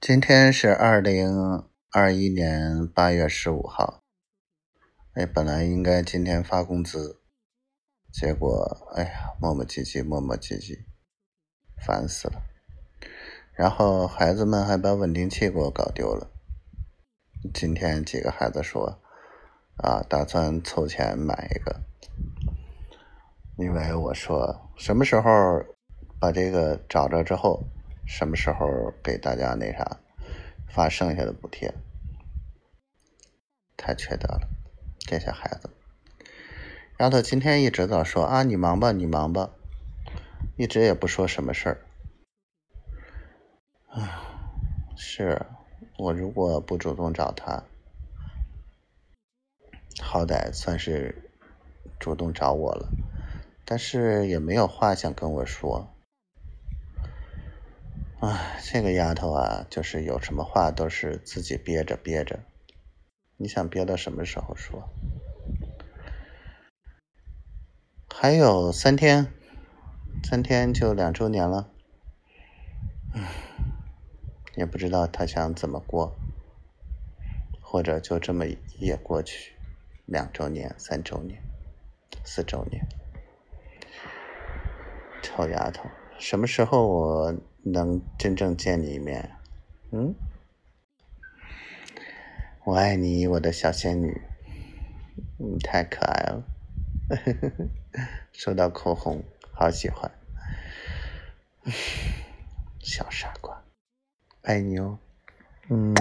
今天是二零二一年八月十五号。哎，本来应该今天发工资，结果哎呀，磨磨唧唧，磨磨唧唧，烦死了。然后孩子们还把稳定器给我搞丢了。今天几个孩子说，啊，打算凑钱买一个，因为我说什么时候把这个找着之后。什么时候给大家那啥发剩下的补贴？太缺德了，这些孩子。丫头今天一直在说啊，你忙吧，你忙吧，一直也不说什么事儿。啊，是我如果不主动找他，好歹算是主动找我了，但是也没有话想跟我说。哎，这个丫头啊，就是有什么话都是自己憋着憋着。你想憋到什么时候说？还有三天，三天就两周年了。嗯，也不知道她想怎么过，或者就这么也过去，两周年、三周年、四周年。臭丫头，什么时候我？能真正见你一面，嗯，我爱你，我的小仙女，你太可爱了，收到口红，好喜欢，小傻瓜，爱你哦，嗯。